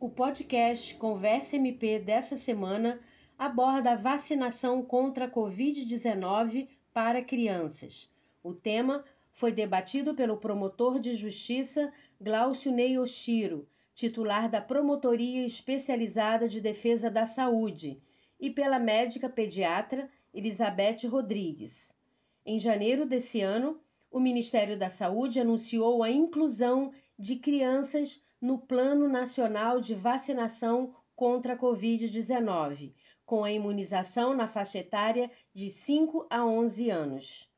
O podcast Conversa MP dessa semana aborda a vacinação contra a Covid-19 para crianças. O tema foi debatido pelo promotor de justiça Glaucio Ney Oshiro, titular da Promotoria Especializada de Defesa da Saúde, e pela médica pediatra Elizabeth Rodrigues. Em janeiro desse ano, o Ministério da Saúde anunciou a inclusão de crianças no Plano Nacional de Vacinação contra a Covid-19, com a imunização na faixa etária de 5 a 11 anos.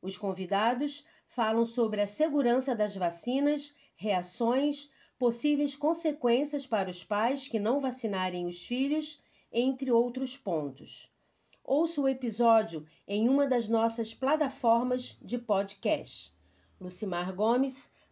Os convidados falam sobre a segurança das vacinas, reações, possíveis consequências para os pais que não vacinarem os filhos, entre outros pontos. Ouça o episódio em uma das nossas plataformas de podcast. Lucimar Gomes,